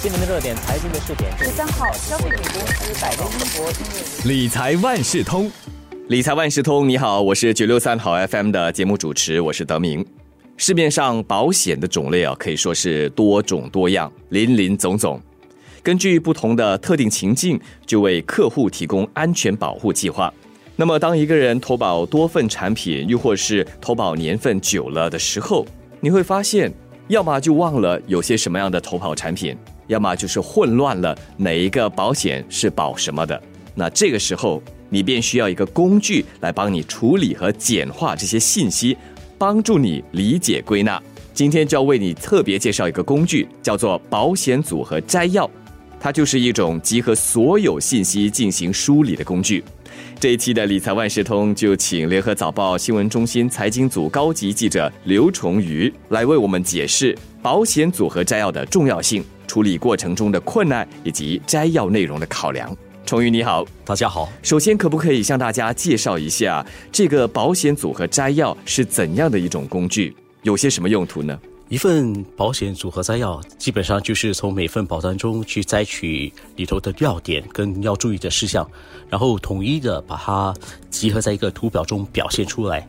新闻的热点，财经的试点。十三号，消费品公司百威英博因为理财万事通，理财万事通，你好，我是九六三好 FM 的节目主持，我是德明。市面上保险的种类啊，可以说是多种多样，林林总总。根据不同的特定情境，就为客户提供安全保护计划。那么，当一个人投保多份产品，又或是投保年份久了的时候，你会发现，要么就忘了有些什么样的投保产品，要么就是混乱了哪一个保险是保什么的。那这个时候，你便需要一个工具来帮你处理和简化这些信息，帮助你理解归纳。今天就要为你特别介绍一个工具，叫做保险组合摘要。它就是一种集合所有信息进行梳理的工具。这一期的理财万事通就请联合早报新闻中心财经组高级记者刘崇瑜来为我们解释保险组合摘要的重要性、处理过程中的困难以及摘要内容的考量。崇瑜你好，大家好。首先可不可以向大家介绍一下这个保险组合摘要是怎样的一种工具，有些什么用途呢？一份保险组合摘要，基本上就是从每份保单中去摘取里头的要点跟要注意的事项，然后统一的把它集合在一个图表中表现出来。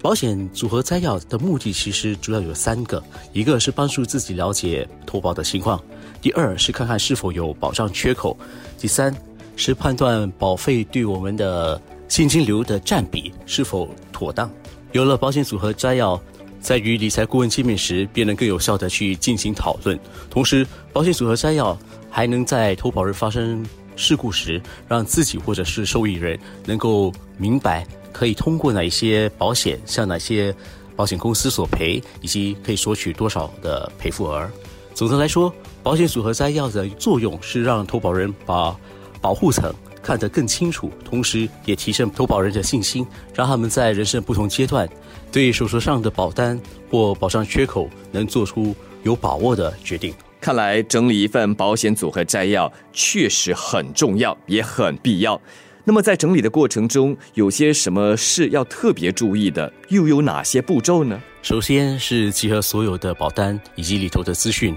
保险组合摘要的目的其实主要有三个：一个是帮助自己了解投保的情况；第二是看看是否有保障缺口；第三是判断保费对我们的现金流的占比是否妥当。有了保险组合摘要。在与理财顾问见面时，便能更有效地去进行讨论。同时，保险组合摘要还能在投保人发生事故时，让自己或者是受益人能够明白可以通过哪一些保险向哪些保险公司索赔，以及可以索取多少的赔付额。总的来说，保险组合摘要的作用是让投保人把保护层看得更清楚，同时也提升投保人的信心，让他们在人生不同阶段。对手头上的保单或保障缺口，能做出有把握的决定。看来整理一份保险组合摘要确实很重要，也很必要。那么在整理的过程中，有些什么是要特别注意的？又有哪些步骤呢？首先是集合所有的保单以及里头的资讯；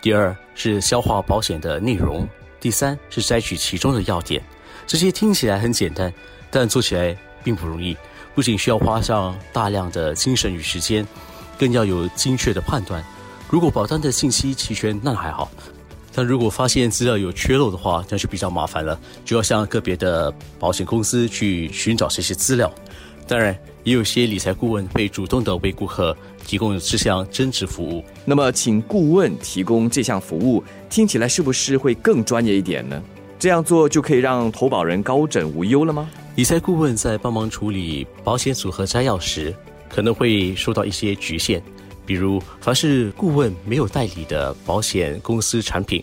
第二是消化保险的内容；第三是摘取其中的要点。这些听起来很简单，但做起来并不容易。不仅需要花上大量的精神与时间，更要有精确的判断。如果保单的信息齐全，那还好；但如果发现资料有缺漏的话，那就比较麻烦了，就要向个别的保险公司去寻找这些资料。当然，也有些理财顾问会主动的为顾客提供这项增值服务。那么，请顾问提供这项服务，听起来是不是会更专业一点呢？这样做就可以让投保人高枕无忧了吗？理财顾问在帮忙处理保险组合摘要时，可能会受到一些局限，比如，凡是顾问没有代理的保险公司产品，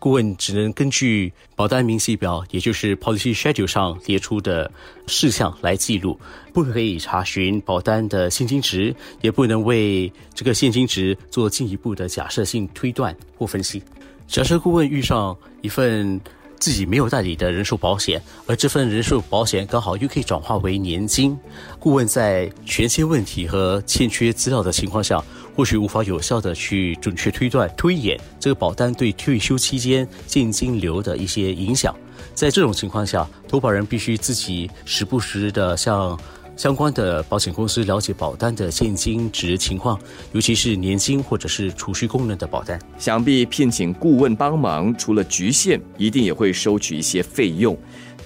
顾问只能根据保单明细表，也就是 Policy Schedule 上列出的事项来记录，不可以查询保单的现金值，也不能为这个现金值做进一步的假设性推断或分析。假设顾问遇上一份。自己没有代理的人寿保险，而这份人寿保险刚好又可以转化为年金。顾问在权限问题和欠缺资料的情况下，或许无法有效的去准确推断、推演这个保单对退休期间现金流的一些影响。在这种情况下，投保人必须自己时不时的向。相关的保险公司了解保单的现金值情况，尤其是年金或者是储蓄功能的保单。想必聘请顾问帮忙，除了局限，一定也会收取一些费用。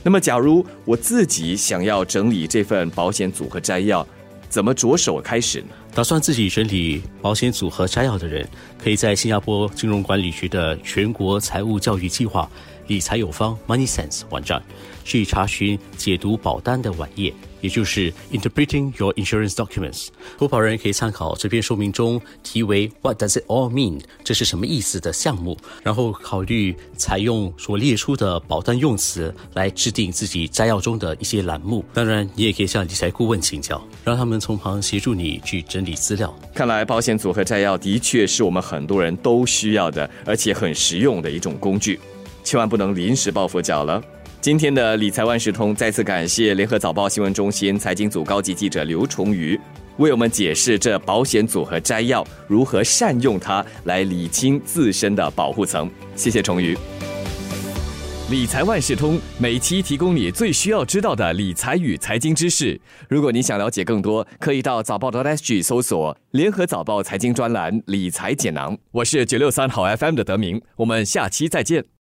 那么，假如我自己想要整理这份保险组合摘要，怎么着手开始呢？打算自己整理保险组合摘要的人，可以在新加坡金融管理局的全国财务教育计划理财有方 Money Sense 网站去查询解读保单的网页。也就是 Interpreting Your Insurance Documents，投保人可以参考这篇说明中题为 What does it all mean？这是什么意思的项目，然后考虑采用所列出的保单用词来制定自己摘要中的一些栏目。当然，你也可以向理财顾问请教，让他们从旁协助你去整理资料。看来保险组合摘要的确是我们很多人都需要的，而且很实用的一种工具，千万不能临时抱佛脚了。今天的理财万事通再次感谢联合早报新闻中心财经组高级记者刘崇瑜，为我们解释这保险组合摘要如何善用它来理清自身的保护层。谢谢崇宇。理财万事通每期提供你最需要知道的理财与财经知识。如果你想了解更多，可以到早报的 SG 搜索“联合早报财经专栏理财简囊”。我是九六三好 FM 的德明，我们下期再见。